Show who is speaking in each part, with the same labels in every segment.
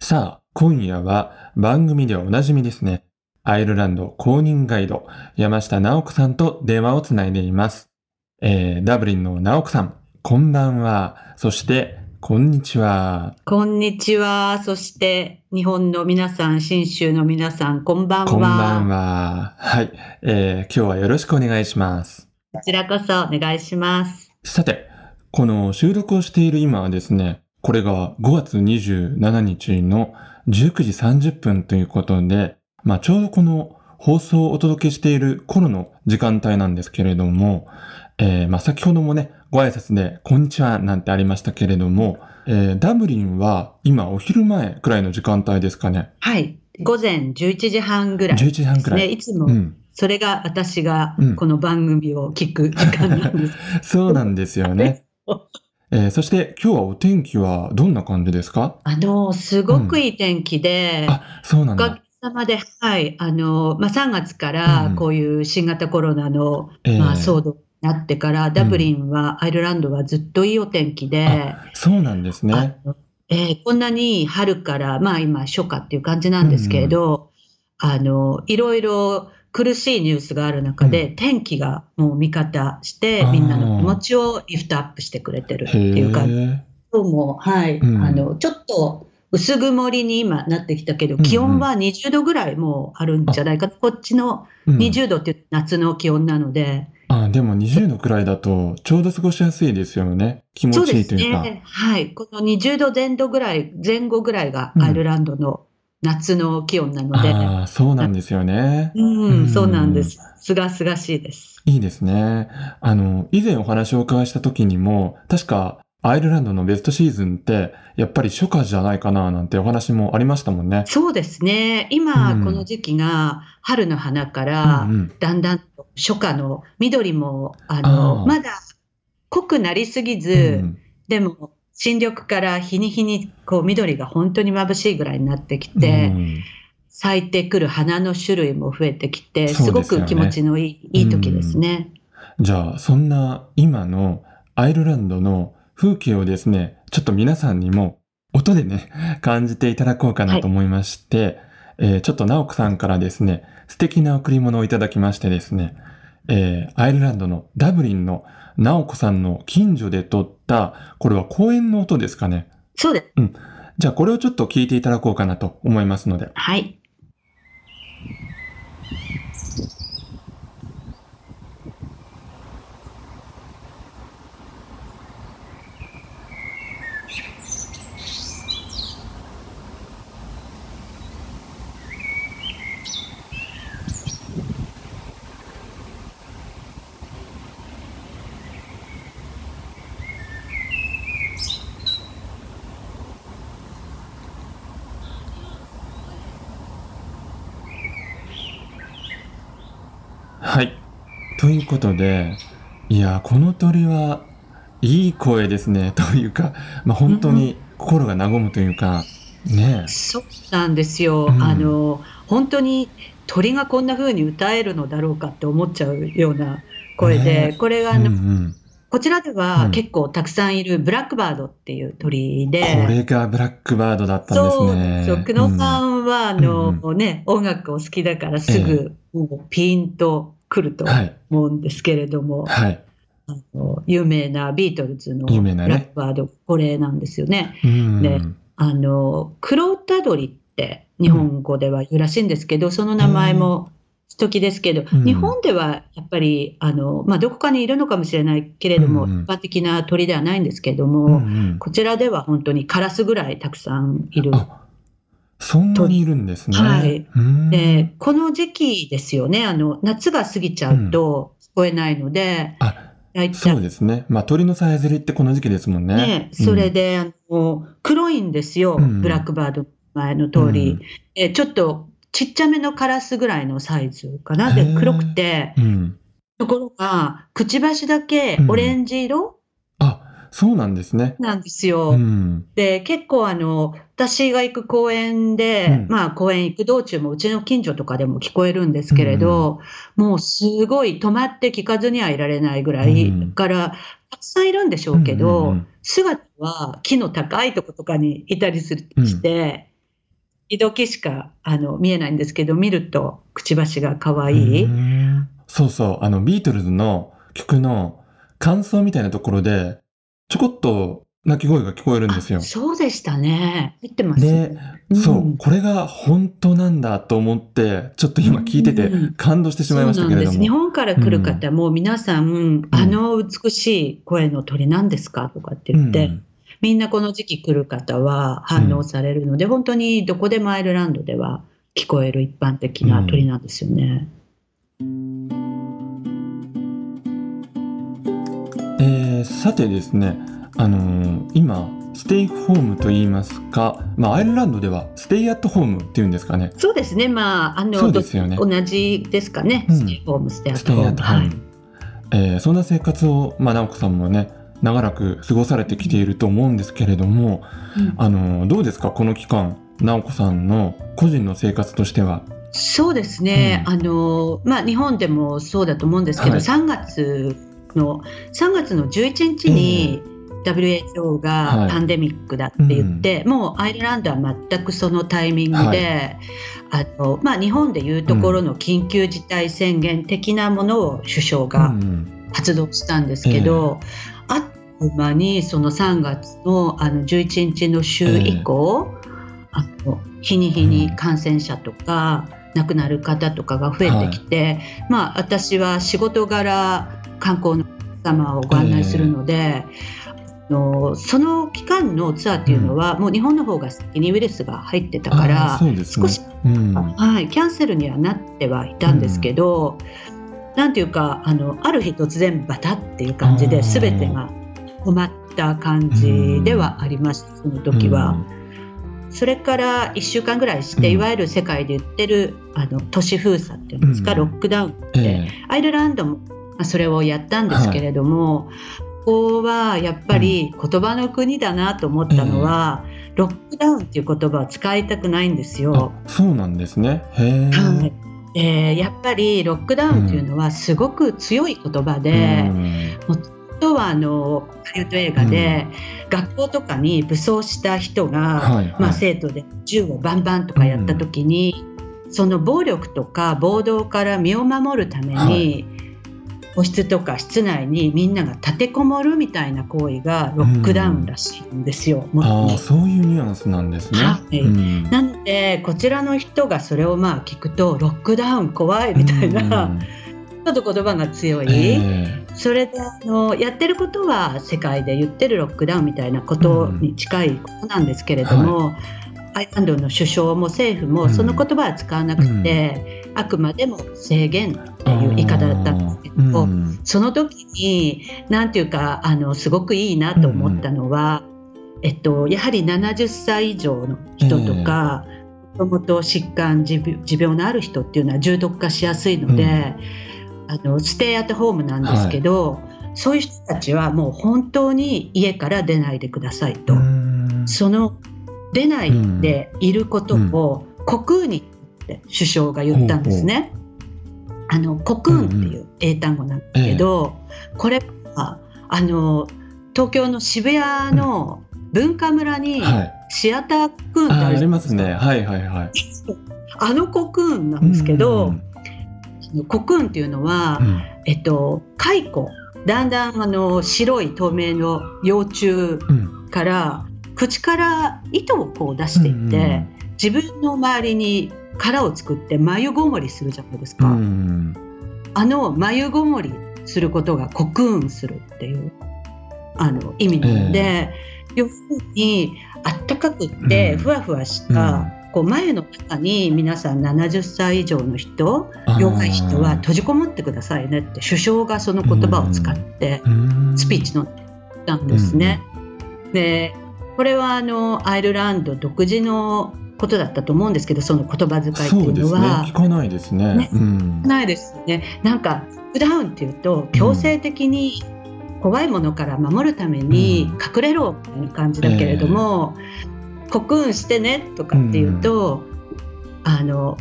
Speaker 1: さあ、今夜は番組ではおなじみですね。アイルランド公認ガイド、山下直子さんと電話をつないでいます。えー、ダブリンの直子さん、こんばんは。そして、こんにちは。
Speaker 2: こんにちは。そして、日本の皆さん、信州の皆さん、こんばんは。
Speaker 1: こんばんは。はい。えー、今日はよろしくお願いします。
Speaker 2: こちらこそお願いします。
Speaker 1: さて、この収録をしている今はですね、これが5月27日の19時30分ということで、まあちょうどこの放送をお届けしている頃の時間帯なんですけれども、えー、まあ先ほどもね、ご挨拶で、こんにちはなんてありましたけれども、えー、ダブリンは今お昼前くらいの時間帯ですかね。
Speaker 2: はい。午前11時半ぐらいね。
Speaker 1: 11時半くらい。
Speaker 2: いつも、
Speaker 1: うん。
Speaker 2: それが私が
Speaker 1: うん
Speaker 2: この番組を聞く時間なんです。
Speaker 1: そうなんですよね。えー、そして今日はお天気はどんな感じですか？
Speaker 2: あの、すごくいい天気で、
Speaker 1: あ、そうなんだ。
Speaker 2: おかげ。さまで、はい、あの、まあ、3月から
Speaker 1: うん。
Speaker 2: こういう新型コロナの、
Speaker 1: えー。
Speaker 2: まあ、騒動になってから、ダブリンは、アイルランドはずっといいお天気で、
Speaker 1: そうなんですね。
Speaker 2: えーこんなに春から、まあ今初夏っていう感じなんですけれど、あの、いろいろ苦しいニュースがある中で、天気がもう味方してみんなの気持ちをリフトアップしてくれてるって
Speaker 1: へ
Speaker 2: いうか、
Speaker 1: え。
Speaker 2: 今日も、はい、
Speaker 1: うん
Speaker 2: あの、ちょっと薄曇りに今なってきたけど、気温は20度ぐらいもうあるんじゃないか。こっちの
Speaker 1: うん
Speaker 2: 20度っていう夏の気温なので、
Speaker 1: あ、でも20度くらいだとちょうど過ごしやすいですよね。気持ちいいというか。
Speaker 2: ね。はい。この20度前後ぐらい、前後ぐらいがアイルランドの夏の気温なので、
Speaker 1: ああ、そうなんですよね。
Speaker 2: うん、
Speaker 1: うん
Speaker 2: そうなんです。すがすがしいです。
Speaker 1: いいですね。あの、以前お話をお伺いした時にも、確かアイルランドのベストシーズンって、やっぱり初夏じゃないかななんてお話もありましたもんね。
Speaker 2: そうですね。今、
Speaker 1: うん
Speaker 2: この時期が春の花から、だんだんと初夏の緑も、あの、まだ濃くなりすぎず、
Speaker 1: うん
Speaker 2: でも、新緑から日に日にこう緑が本当に眩しいぐらいになってきて、
Speaker 1: うん。
Speaker 2: 咲いてくる花の種類も増えてきて、すごく気持ちのいい、いい時ですね。
Speaker 1: じゃあ、そんな今のアイルランドの風景をですね、ちょっと皆さんにも音でね、感じていただこうかなと思いまして、えーちょっと直子さんからですね、素敵な贈り物をいただきましてですね、えーアイルランドのダブリンの直子さんの近所で撮った、これは公園の音ですかね？
Speaker 2: そうです。
Speaker 1: じゃあこれをちょっと聞いていただこうかなと思いますので。
Speaker 2: はい。
Speaker 1: はい。ということで、いや、この鳥はいい声ですね。というか、まあ、本当に心が和むというか、ね
Speaker 2: そうなんですよ。
Speaker 1: うん
Speaker 2: あの、本当に鳥がこんな風に歌えるのだろうかって思っちゃうような声で、
Speaker 1: ねうんう
Speaker 2: これがあの、
Speaker 1: ん。
Speaker 2: こちらで
Speaker 1: うん
Speaker 2: は結構たくさんいるブラックバードっていう鳥で、
Speaker 1: これがブラックバードだったんですね。
Speaker 2: そう、久野さんは、あの、
Speaker 1: うん
Speaker 2: ね、音楽を好きだからすぐ、ピンとくると
Speaker 1: はい。
Speaker 2: 思うんですけれども、
Speaker 1: はい。
Speaker 2: あの有名なビートルズのラックバード、これなんですよね。
Speaker 1: うん。
Speaker 2: ねあの、クロウタドリって日本語では言うらしいんですけど、その名前も素敵ですけど、
Speaker 1: うん
Speaker 2: 日本ではやっぱり、あの、まあ、どこかにいるのかもしれないけれども、
Speaker 1: うんうん
Speaker 2: 一般的な鳥ではないんですけれども、
Speaker 1: うんうん
Speaker 2: こちらでは本当にカラスぐらいたくさんいる。
Speaker 1: あ、そんなにいるんですね。
Speaker 2: はい
Speaker 1: うん
Speaker 2: で、この時期ですよね、あの、夏が過ぎちゃうと聞こえないので、
Speaker 1: あ、
Speaker 2: 大
Speaker 1: そう
Speaker 2: 体
Speaker 1: ですね。まあ、鳥のさえずりってこの時期ですもんね。
Speaker 2: ね、それで、あの、黒いんですよ、
Speaker 1: うん
Speaker 2: ブラックバードの前の通り。
Speaker 1: うん
Speaker 2: えちょっとちっちゃめのカラスぐらいのサイズかな。で、黒くて、
Speaker 1: うん。
Speaker 2: ところが、くちばしだけオレンジ色
Speaker 1: あ、そうなんですね。
Speaker 2: なんですよ。
Speaker 1: うん。
Speaker 2: で、結構あの、私が行く公園で、
Speaker 1: うん
Speaker 2: まあ公園行く道中もうちの近所とかでも聞こえるんですけれど、もうすごい止まって聞かずにはいられないぐらい、
Speaker 1: うん
Speaker 2: からたくさんいるんでしょうけど、
Speaker 1: うんうんうん
Speaker 2: 姿は木の高いとことかにいたりする
Speaker 1: うん
Speaker 2: して、時々しかあの見えないんですけど、見るとくちばしが可愛い。
Speaker 1: そうそう、あの、ビートルズの曲の感想みたいなところで、ちょこっと鳴き声が聞こえるんですよ
Speaker 2: あ。そうでしたね。言ってます。
Speaker 1: で、
Speaker 2: うん
Speaker 1: そう、これが本当なんだと思って、ちょっと今聞いてて
Speaker 2: うん
Speaker 1: 感動してしまいましたけれど
Speaker 2: そうなんです。日
Speaker 1: も。
Speaker 2: 本から来る方も皆さん、あの美しい声の鳥なんですかとかって言って、
Speaker 1: うん
Speaker 2: みんなこの時期来る方は反応されるので、本当にどこでもアイルランドでは聞こえる一般的な鳥なんですよね。
Speaker 1: えーさてですね、あのー今、ステイホームと言いますか、まあ、アイルランドでは stay at home っていうんですかね。
Speaker 2: そうですね。まあ、あの、
Speaker 1: そうですよね
Speaker 2: ど同じですかね。
Speaker 1: うん
Speaker 2: ステイホーム、
Speaker 1: stay at home。
Speaker 2: はい。
Speaker 1: えーそんな生活を、まあ、直子さんもね、長らく過ごされてきていると思うんですけれども、
Speaker 2: うん
Speaker 1: あのーどうですか、この期間、直子さんの個人の生活としては。
Speaker 2: そうですね。
Speaker 1: うん
Speaker 2: あの、まあ、日本でもそうだと思うんですけど、
Speaker 1: はい
Speaker 2: 3月の、3月の11日に、WHO
Speaker 1: はい。
Speaker 2: がパンデミックだって言って、もうアイルランドは全くそのタイミングで、あのまあ、日本でいうところの緊急事態宣言的なものを首相
Speaker 1: う
Speaker 2: が
Speaker 1: ん。
Speaker 2: 発動したんですけど、あっという間にその3月のあの11日の週以降、あの日に日に感染者とか、亡くなる方とかが増えてきて、まあ、私は仕事柄観光の様をご案内するので、あのその期間のツアーっていうのは、もう日本の方が先にウイルスが入ってたから
Speaker 1: ね。
Speaker 2: 少し
Speaker 1: うん。
Speaker 2: はい、キャンセルにはなってはいたんですけど、なんていうかあのある日突然バタっていう感じで全てが止まった感じではありました、その時は。それから1週間ぐらいして、
Speaker 1: うん。
Speaker 2: いわゆる世界で言ってるあの都市封鎖っていうんですか、
Speaker 1: うん。
Speaker 2: ロックダウンって、
Speaker 1: え
Speaker 2: アイルランドもまあそれをやったんですけれども、ここはやっぱり言葉の国だなと思ったのは、ロックダウンっていう言葉を使いたくないんです
Speaker 1: え
Speaker 2: よ。
Speaker 1: あそうなんですね。へえ。
Speaker 2: はい。えーやっぱりロックダウンっていうのはすごく強い言葉で、とはあのハリウッド映画で、学校とかに武装した人が、
Speaker 1: はいはい。
Speaker 2: まあ、生徒で銃をバンバンとかやった時に、その暴力とか暴動から身を守るために、
Speaker 1: はい
Speaker 2: 個室とか室内にみんなが立てこもるみたいな行為がロックダウンらしいんですよ。もっと
Speaker 1: ああそういうニュアンスなんですね。
Speaker 2: はい。
Speaker 1: うん。
Speaker 2: なのでこちらの人がそれをまあ聞くとロックダウン怖いみたいな、
Speaker 1: うん。
Speaker 2: ちょっと言葉が強い。
Speaker 1: え
Speaker 2: それであのやってることは世界で言ってるロックダウンみたいなことに近いことなんですけれども、アイルランドの首相も政府もその言葉は使わなくて、あくまでも制限っていう言い方だったんですけど、
Speaker 1: うん。
Speaker 2: その時になんていうかあのすごくいいなと思ったのは、えっと、やはり70歳以上の人とか、もともと疾患持病のある人っていうのは重篤化しやすいので、あのステイアットホームなんですけど、そういう人たちはもう本当に家から出ないでくださいと、
Speaker 1: うん。
Speaker 2: その出ないでいることを国空にって首相が言ったんですね。あの国運っていう英単語なんですけど、これはあの東京の渋谷の文化村に
Speaker 1: はい。
Speaker 2: シアター国運って
Speaker 1: あ
Speaker 2: るじゃない
Speaker 1: ますね。はいはいはい。
Speaker 2: あの国運なんですけど、
Speaker 1: うん
Speaker 2: 国運っていうのは、
Speaker 1: うん。
Speaker 2: えっと、蚕だんだんあの白い透明の幼虫
Speaker 1: うん。
Speaker 2: から口から糸をこう出していって、
Speaker 1: うん。
Speaker 2: 自分の周りに殻を作って繭ごもりするじゃないですか、
Speaker 1: うん。
Speaker 2: あの繭ごもりすることがコクーンするっていうあの意味なので、要するにあったかくって
Speaker 1: うん。
Speaker 2: ふわふわした、こう眉の中に皆さん70歳以上の人若い人は閉じこもってくださいねって首相がその言葉を使って
Speaker 1: うん。
Speaker 2: スピーチのったんですね。でこれはあのアイルランド独自のことだったと思うんですけどその言葉遣いって
Speaker 1: そ
Speaker 2: いうう
Speaker 1: ですね。
Speaker 2: のは
Speaker 1: 聞かないですね。
Speaker 2: ね。
Speaker 1: うん。
Speaker 2: ないですよね。なんかクダウンっていうと強制的に怖いものから守るために隠れろみたいな感じだけれども、国運してねとかっていうと、あの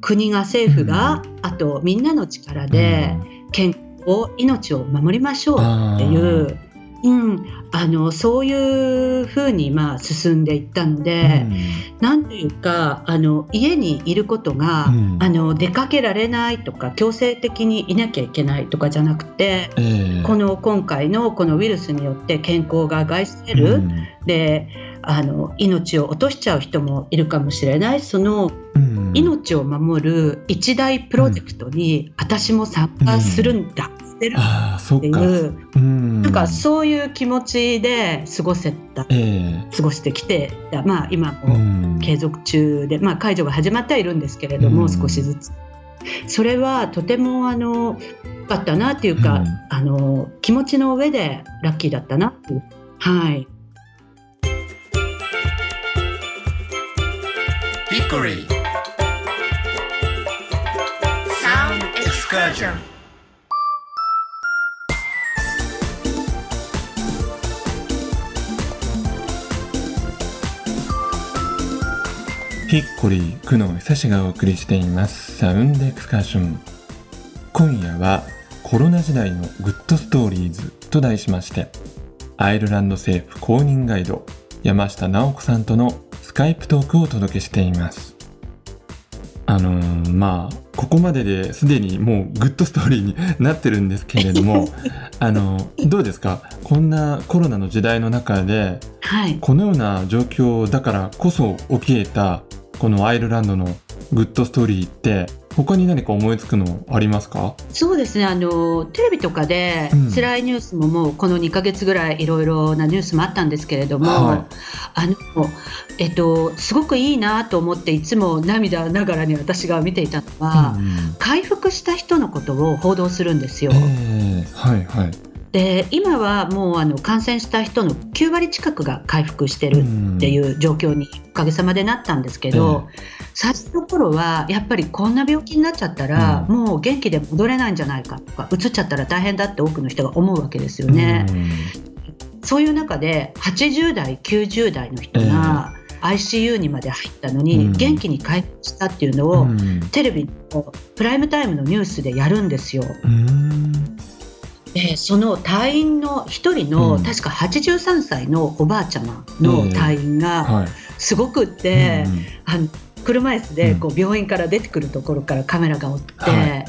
Speaker 2: 国が政府が、あとみんなの力で健康命を守りましょうっていううん、あのそういうふうにまあ進んでいったので、なんというかあの家にいることが、
Speaker 1: うん。
Speaker 2: あの出かけられないとか強制的にいなきゃいけないとかじゃなくて、
Speaker 1: ええ。
Speaker 2: この今回のこのウイルスによって健康が害される、
Speaker 1: うん。
Speaker 2: であの命を落としちゃう人もいるかもしれない。その
Speaker 1: うん。
Speaker 2: 命を守る一大プロジェクトに私も参加するんだ、してる
Speaker 1: っ
Speaker 2: ていう、かそういう気持ちで過ごせた
Speaker 1: ええ。
Speaker 2: 過ごしてきてまあ今も
Speaker 1: うん。
Speaker 2: 継続中で、まあ、解除が始まってはいるんですけれども、
Speaker 1: うん。
Speaker 2: 少しずつ。それはとてもあの良かったなっていうか、
Speaker 1: うん。
Speaker 2: あの気持ちの上でラッキーだったなっていう。はい。
Speaker 3: Hickory. Sound Excursion
Speaker 1: ヒッコリー久野久志がお送りしています。サウンドエクスカーション。今夜はコロナ時代のグッドストーリーズと題しましてアイルランド政府公認ガイド山下直子さんとのスカイプトークをお届けしています。あのーまあここまでですでにもう good story になってるんですけれどもあのどうですか？こんなコロナの時代の中で
Speaker 2: はい、
Speaker 1: このような状況だからこそ起き得たこのアイルランドの good story って他に何か思いつくのありますか？
Speaker 2: そうですね。あのテレビとかで
Speaker 1: うん。
Speaker 2: 辛いニュースももうこの2ヶ月ぐらいいろいろなニュースもあったんですけれども、
Speaker 1: は
Speaker 2: あのえっと、すごくいいなと思っていつも涙ながらに私が見ていたのは、
Speaker 1: うん
Speaker 2: 回復した人のことを報道するんですよ。
Speaker 1: ええ。はいはい。
Speaker 2: で今はもうあの感染した人の9割近くが回復してるっていうう状況におかげさまでなったんですけど、最初の頃はやっぱりこんな病気になっちゃったら、
Speaker 1: うん。
Speaker 2: もう元気で戻れないんじゃないかとかうつっちゃったら大変だって多くの人が思うわけですよ
Speaker 1: ん。
Speaker 2: ね。そういう中で80代90代の人が ICU にまで入ったのに、
Speaker 1: うん。
Speaker 2: 元気に回復したっていうのを、テレビのプライムタイムのニュースでやるんですよ。
Speaker 1: うん。
Speaker 2: でその隊員の一人の、
Speaker 1: うん。
Speaker 2: 確か83歳のおばあちゃまの隊員が
Speaker 1: はい。
Speaker 2: すごくって、
Speaker 1: うん。
Speaker 2: あの車椅子でこう病院から出てくるところからカメラが追って、
Speaker 1: はい。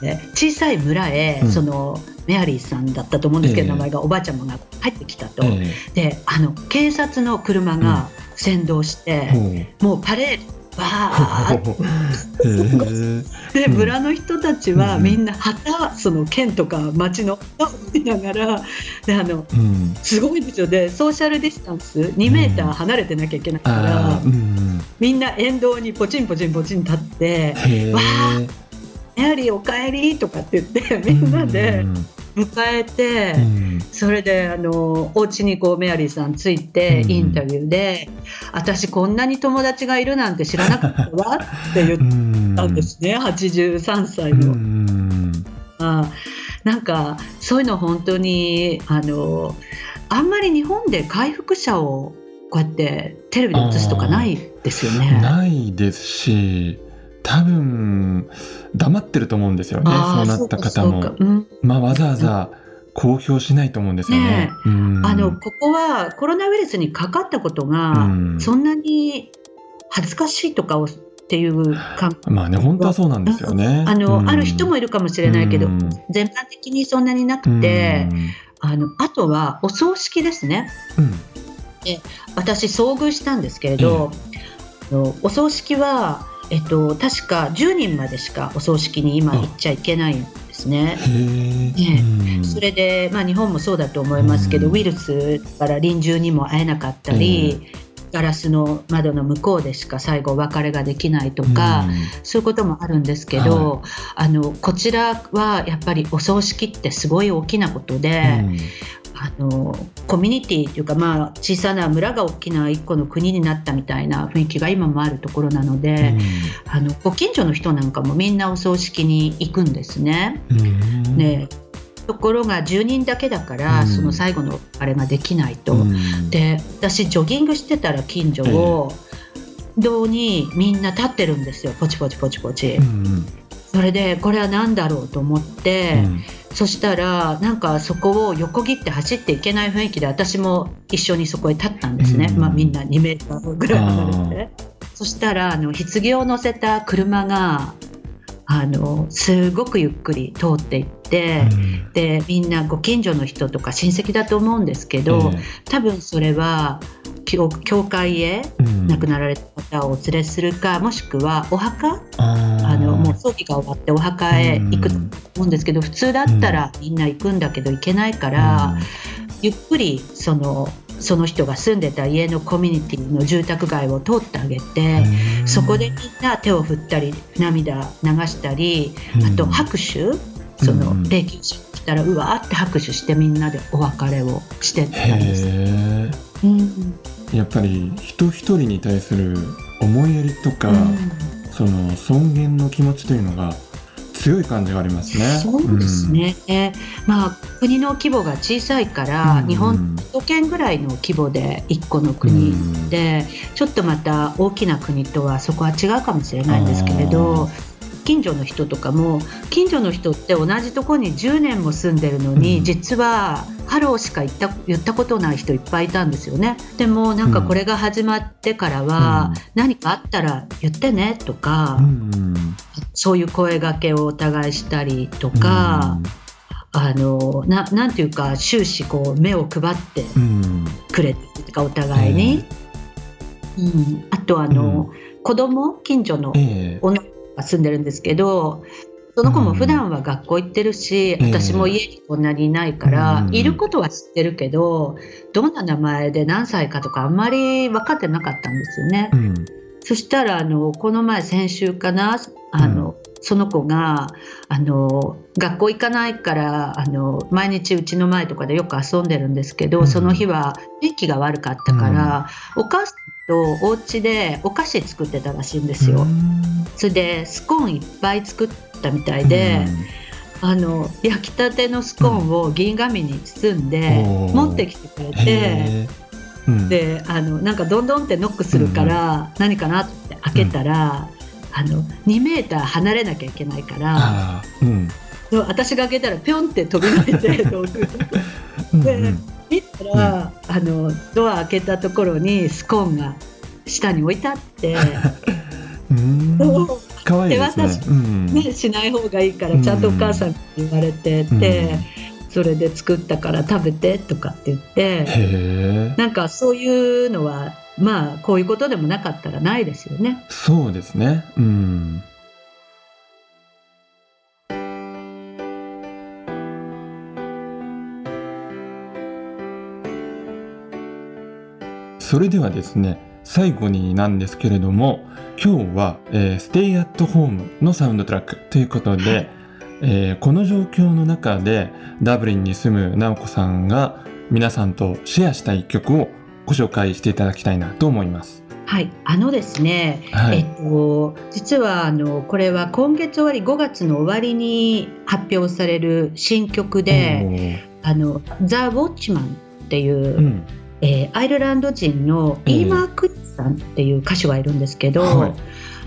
Speaker 2: で小さい村へ、
Speaker 1: うん。
Speaker 2: そのメアリーさんだったと思うんですけど、
Speaker 1: ええ
Speaker 2: 名前がおばあちゃまが入ってきたと、
Speaker 1: え
Speaker 2: であの警察の車が先導して、もうパレードバーで
Speaker 1: うん
Speaker 2: 村の人たちは
Speaker 1: うん。
Speaker 2: みんな旗その県とか町の旗を見ながらであの
Speaker 1: うん。
Speaker 2: すごいですよ。ねソーシャルディスタンス2メーター離れてなきゃいけないから、
Speaker 1: ああうん。
Speaker 2: みんな沿道にポチンポチンポチン立ってわ「メアリーおかえり」とかって言ってみんなで迎えて。
Speaker 1: うん
Speaker 2: それであのお家にこうメアリーさん着いて
Speaker 1: うん
Speaker 2: インタビューで「私こんなに友達がいるなんて知らなかったわ」って言ったんですね、83歳
Speaker 1: う
Speaker 2: の。
Speaker 1: ん
Speaker 2: あなんかそういうの本当にあのあんまり日本で回復者をこうやってテレビで映すとかないですよね。
Speaker 1: ないですし多分黙ってると思うんですよねそうなった方も。
Speaker 2: そうん。
Speaker 1: まあわざわざ公表しないと思うんですよね。
Speaker 2: ね
Speaker 1: うん。
Speaker 2: あのここはコロナウイルスにかかったことが、
Speaker 1: うん。
Speaker 2: そんなに恥ずかしいとかをっていう感
Speaker 1: まあね本当はそうなんですよね。
Speaker 2: あの、
Speaker 1: うん。
Speaker 2: ある人もいるかもしれないけど、
Speaker 1: うん。
Speaker 2: 全般的にそんなになくて、
Speaker 1: うん。
Speaker 2: あのあとはお葬式ですね。
Speaker 1: うん。
Speaker 2: 私遭遇したんですけれど、お葬式は、えっと、確か10人までしかお葬式に今
Speaker 1: あ
Speaker 2: 行っちゃいけないんですね。ね。
Speaker 1: うん。
Speaker 2: それで、まあ、日本もそうだと思いますけど、
Speaker 1: うん。
Speaker 2: ウイルスから臨終にも会えなかったり、ガラスの窓の向こうでしか最後お別れができないとか、そういうこともあるんですけど、あのこちらはやっぱりお葬式ってすごい大きなことで、
Speaker 1: うん
Speaker 2: あのコミュニティというか、まあ、小さな村が大きな一個の国になったみたいな雰囲気が今もあるところなので、あのご近所の人なんかもみんなお葬式に行くんですね。
Speaker 1: うん。
Speaker 2: ねところが10人だけだから、
Speaker 1: うん。
Speaker 2: その最後のあれができないと。
Speaker 1: うん。
Speaker 2: で私ジョギングしてたら近所を、道にみんな立ってるんですよ。ポチポチポチポチ。
Speaker 1: うん。
Speaker 2: それでこれは何だろうと思って、
Speaker 1: うん
Speaker 2: そしたらなんかそこを横切って走っていけない雰囲気で私も一緒にそこへ立ったんですね、
Speaker 1: うん。
Speaker 2: まあ、みんな2メーターぐらい離れて。そしたらあの棺を乗せた車があのすごくゆっくり通っていって、
Speaker 1: うん。
Speaker 2: でみんなご近所の人とか親戚だと思うんですけど、
Speaker 1: え
Speaker 2: 多分それは教教会へ亡くなられた方をお連れするかもしくはお墓もう葬儀が終わってお墓へ行くと思うんですけど普通だったらみんな行くんだけど行けないから、ゆっくりそのその人が住んでた家のコミュニティの住宅街を通ってあげて、
Speaker 1: うん。
Speaker 2: そこでみんな手を振ったり涙流したり
Speaker 1: うん。
Speaker 2: あと拍手その
Speaker 1: うん。
Speaker 2: 霊柩車来たらうわーって拍手してみんなでお別れをしてったんです。
Speaker 1: へ
Speaker 2: うん。
Speaker 1: えやっぱり人一人に対する思いやりとか、その尊厳の気持ちというのが強い感じがありますね。
Speaker 2: そうですね、えまあ国の規模が小さいから、
Speaker 1: うん。
Speaker 2: 日本首都圏ぐらいの規模で1個の国
Speaker 1: うん。
Speaker 2: で、ちょっとまた大きな国とはそこは違うかもしれないんですけれど近所の人とかも近所の人って同じところに10年も住んでるのに、
Speaker 1: うん。
Speaker 2: 実はハローしか言った言ったことない人いっぱいいたんですよね。でもなんかこれが始まってからは、
Speaker 1: うん。
Speaker 2: 何かあったら言ってねとか、
Speaker 1: うん
Speaker 2: そういう声掛けをお互いしたりとか、あのななんていうか終始こう目を配って
Speaker 1: うん。うん
Speaker 2: くれたりとかお互いに、うん、あとあの、子供？近所の
Speaker 1: ええ。
Speaker 2: 女の住んでるんですけどその子も普段は学校行ってるし、
Speaker 1: ええ
Speaker 2: 私も家にこんなにいないから、
Speaker 1: うん。
Speaker 2: いることは知ってるけどどんな名前で何歳かとかあんまり分かってなかったんですよね。
Speaker 1: うん。
Speaker 2: そしたらあのこの前先週かなあの、その子があの学校行かないからあの毎日うちの前とかでよく遊んでるんですけど、
Speaker 1: うん。
Speaker 2: その日は天気が悪かったから、お母さんとお家でお菓子作ってたらしいんですよ。それでスコーンいっぱい作ったみたいで、あの焼きたてのスコーンを銀紙に包んで持ってきてくれ
Speaker 1: うん。
Speaker 2: て。であのなんかどんどんってノックするから、何かなって開けたら、あの2メーター離れなきゃいけないから。
Speaker 1: うん。
Speaker 2: そう私が開けたらぴょんって飛び降りて 道具
Speaker 1: うん
Speaker 2: で見たら、あのドア開けたところにスコーンが下に置いてあって。
Speaker 1: うん。
Speaker 2: そう。
Speaker 1: 可愛いですね。うん
Speaker 2: ね、しない方がいいからちゃんとお母さんに言われてて、それで作ったから食べてとかって言ってなんかそういうのはまあこういうことでもなかったらないですよね。
Speaker 1: そうですね。うん。それではですね最後になんですけれども今日は、えー、ステイアットホームのサウンドトラックということで、
Speaker 2: はい
Speaker 1: えーこの状況の中でダブリンに住む直子さんが皆さんとシェアしたい曲をご紹介していただきたいなと思います。
Speaker 2: はい、あのですね、
Speaker 1: はい。
Speaker 2: えっと、実はあのこれは今月終わり5月の終わりに発表される新曲で「あのザ・ウォッチマン」っていう、
Speaker 1: うん。
Speaker 2: えーアイルランド人の
Speaker 1: ええ。
Speaker 2: イーマー・クリスさんっていう歌手がいるんですけど、
Speaker 1: はい。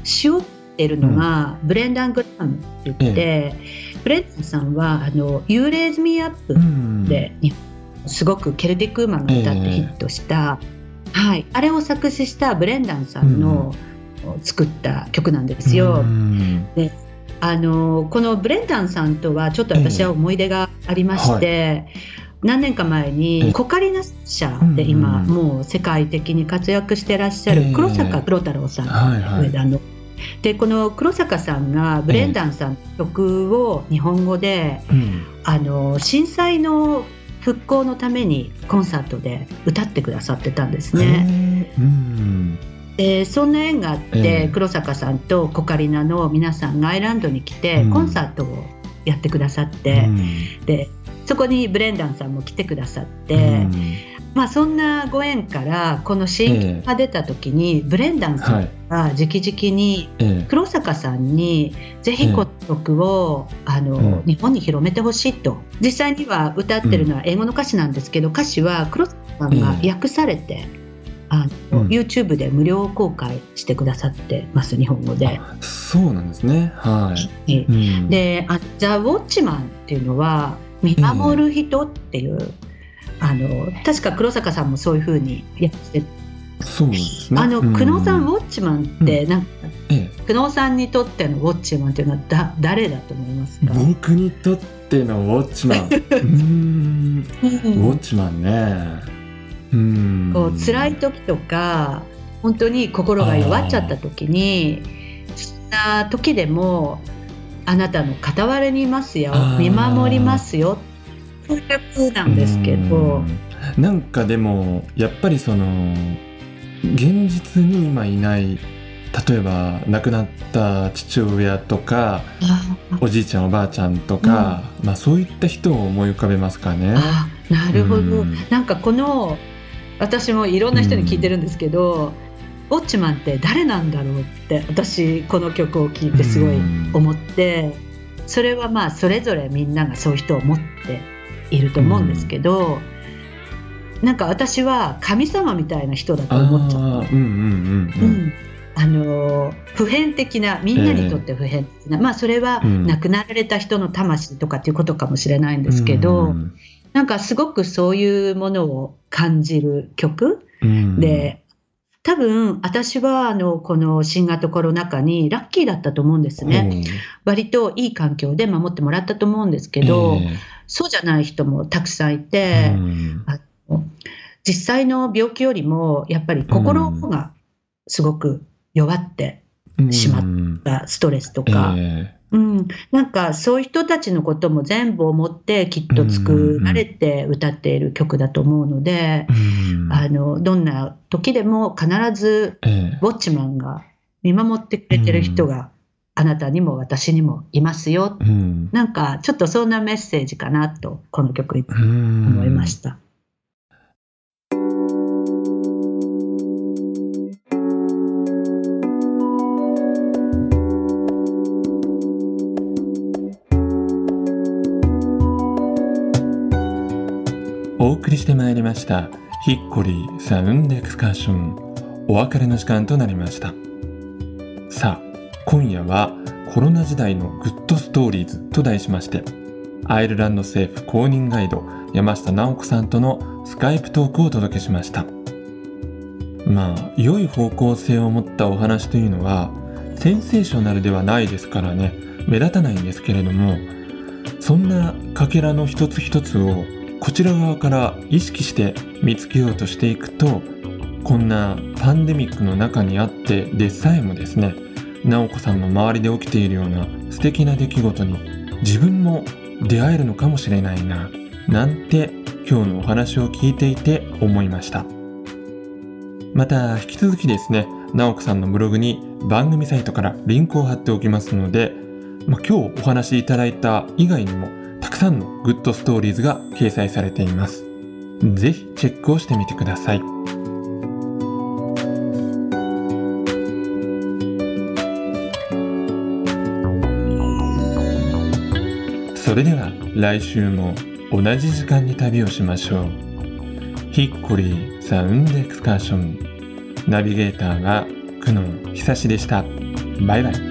Speaker 2: 詩をってるのがブレンダン・グラムって言って、ブレンダンさんはあの「You Raise Me Up
Speaker 1: う」ん。
Speaker 2: で、日本すごくケルディック・ウーマンが歌ってヒットした、はい、あれを作詞したブレンダンさんの、作った曲なんですよ。
Speaker 1: うん。
Speaker 2: あのこのブレンダンさんとはちょっと私は思い出がありまして、何年か前
Speaker 1: ええ。
Speaker 2: にコカリナ社で今、
Speaker 1: うん
Speaker 2: もう世界的に活躍してらっしゃる黒坂黒太郎さん、
Speaker 1: はいはい。
Speaker 2: 上田の。でこの黒坂さんがブレンダンさんの曲を日本語で、
Speaker 1: うん。
Speaker 2: あの震災の復興のためにコンサートで歌ってくださってたんですね。
Speaker 1: へーうん。
Speaker 2: でそんな縁があって、
Speaker 1: ええ。
Speaker 2: 黒坂さんとコカリナの皆さんがアイランドに来て、
Speaker 1: うん。
Speaker 2: コンサートをやってくださって、
Speaker 1: うん。
Speaker 2: でそこにブレンダンさんも来てくださって、
Speaker 1: うん。
Speaker 2: まあ、そんなご縁からこの新曲が出た時に、ブレンダンさん
Speaker 1: はい。
Speaker 2: が直々に
Speaker 1: ええ。
Speaker 2: 黒坂さんにぜひこの曲を、あの
Speaker 1: うん。
Speaker 2: 日本に広めてほしいと。実際には歌ってるのは英語の歌詞なんですけど歌詞は黒坂さんが訳されてあの、
Speaker 1: うん。
Speaker 2: YouTube で無料公開してくださってます日本語で。
Speaker 1: あそうなんですね。はい。
Speaker 2: で「あザ・ウォッチマン」っていうのは見守る人っていう、あの確か黒坂さんもそういうふうにやって
Speaker 1: そうですね。
Speaker 2: あの
Speaker 1: うん
Speaker 2: 久能さんウォッチマンって、なんか
Speaker 1: え
Speaker 2: 久能さんにとってのウォッチマンっていうのはだ誰だと思います
Speaker 1: え、
Speaker 2: か、
Speaker 1: 僕にとってのウォッチマン。うーん。ウォッチマンね。うーん。
Speaker 2: こう辛い時とか本当に心が弱っちゃった時にそんな時でもあなたの傍らにいますよ。見守りますよ。そういう役なんですけど。
Speaker 1: うん。なんかでもやっぱりその現実に今いない例えば亡くなった父親とか
Speaker 2: あ
Speaker 1: おじいちゃんおばあちゃんとか、まあそういった人を思い浮かべますかね。
Speaker 2: あなるほど、
Speaker 1: うん。
Speaker 2: なんかこの私もいろんな人に聞いてるんですけど、ウォッチマンって誰なんだろうって私この曲を聴いてすごい思って、それはまあそれぞれみんながそういう人を持っていると思うんですけど、なんか私は神様みたいな人だと
Speaker 1: あ
Speaker 2: 思っちゃった。あの普遍的なみんなにとって普遍的な、まあそれは
Speaker 1: うん
Speaker 2: 亡くなられた人の魂とかっていうことかもしれないんですけど、
Speaker 1: うん。
Speaker 2: なんかすごくそういうものを感じる曲
Speaker 1: うん。
Speaker 2: で、多分私はあのこの新型コロナ禍にラッキーだったと思うんですね。割といい環境で守ってもらったと思うんですけど、
Speaker 1: え
Speaker 2: そうじゃない人もたくさんい
Speaker 1: え
Speaker 2: て、
Speaker 1: うん。
Speaker 2: 実際の病気よりもやっぱり心がすごく弱ってしまっ
Speaker 1: うん
Speaker 2: たストレスとか、
Speaker 1: え
Speaker 2: うん、なんかそういう人たちのことも全部思ってきっと作られて歌っている曲だと思うので、
Speaker 1: えうん。
Speaker 2: あのどんな時でも必ず
Speaker 1: ええ。
Speaker 2: ウォッチマンが見守ってくれてる人があなたにも私にもいますよ。
Speaker 1: うん。
Speaker 2: なんかちょっとそんなメッセージかなとこの曲思いました。
Speaker 1: 送りしてまいりましたヒッコリーサウンドエクスカーション。お別れの時間となりました。さあ今夜はコロナ時代のグッドストーリーズと題しましてアイルランド政府公認ガイド山下直子さんとのスカイプトークをお届けしました。まあ良い方向性を持ったお話というのはセンセーショナルではないですからね。目立たないんですけれどもそんなかけらの一つ一つをこちら側から意識して見つけようとしていくとこんなパンデミックの中にあってでさえもですね直子さんの周りで起きているような素敵な出来事に自分も出会えるのかもしれないななんて今日のお話を聞いていて思いました。また引き続きですね直子さんのブログに番組サイトからリンクを貼っておきますので、まあ、今日お話しいただいた以外にもさんのグッドストーリーズが掲載されています。ぜひチェックをしてみてください。それでは来週も同じ時間に旅をしましょう。ヒッコリーサウンドエクスカーションナビゲーターは久野久志でした。バイバイ。